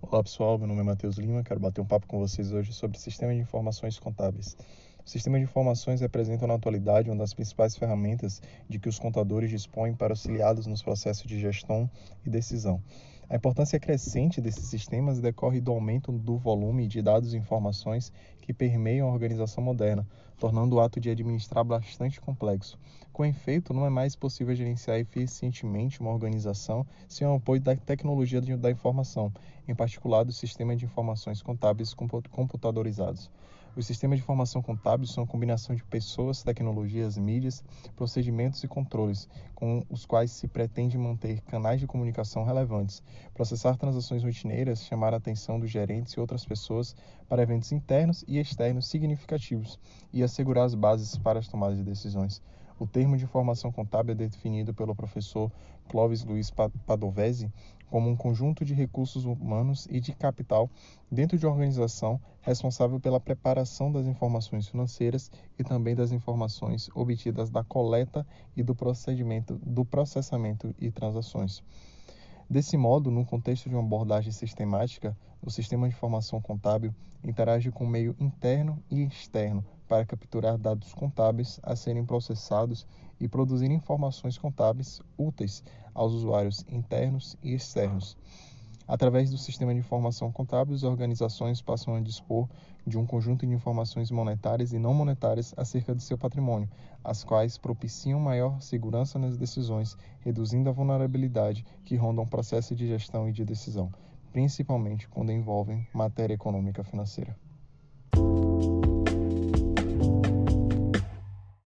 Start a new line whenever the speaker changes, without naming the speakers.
Olá pessoal, meu nome é Matheus Lima, quero bater um papo com vocês hoje sobre sistema de informações contábeis. O sistema de informações representa na atualidade uma das principais ferramentas de que os contadores dispõem para auxiliá-los nos processos de gestão e decisão. A importância crescente desses sistemas decorre do aumento do volume de dados e informações que permeiam a organização moderna, tornando o ato de administrar bastante complexo. Com efeito, não é mais possível gerenciar eficientemente uma organização sem o apoio da tecnologia da informação, em particular do sistema de informações contábeis computadorizados. Os sistemas de informação contábil são a combinação de pessoas, tecnologias, mídias, procedimentos e controles, com os quais se pretende manter canais de comunicação relevantes, processar transações rotineiras, chamar a atenção dos gerentes e outras pessoas para eventos internos e externos significativos e assegurar as bases para as tomadas de decisões. O termo de informação contábil é definido pelo professor Clóvis Luiz Padovese como um conjunto de recursos humanos e de capital dentro de uma organização responsável pela preparação das informações financeiras e também das informações obtidas da coleta e do procedimento do processamento e transações. Desse modo, no contexto de uma abordagem sistemática, o sistema de informação contábil interage com o meio interno e externo para capturar dados contábeis a serem processados e produzir informações contábeis úteis aos usuários internos e externos. Através do sistema de informação contábil, as organizações passam a dispor de um conjunto de informações monetárias e não monetárias acerca de seu patrimônio, as quais propiciam maior segurança nas decisões, reduzindo a vulnerabilidade que ronda um processo de gestão e de decisão, principalmente quando envolvem matéria econômica financeira.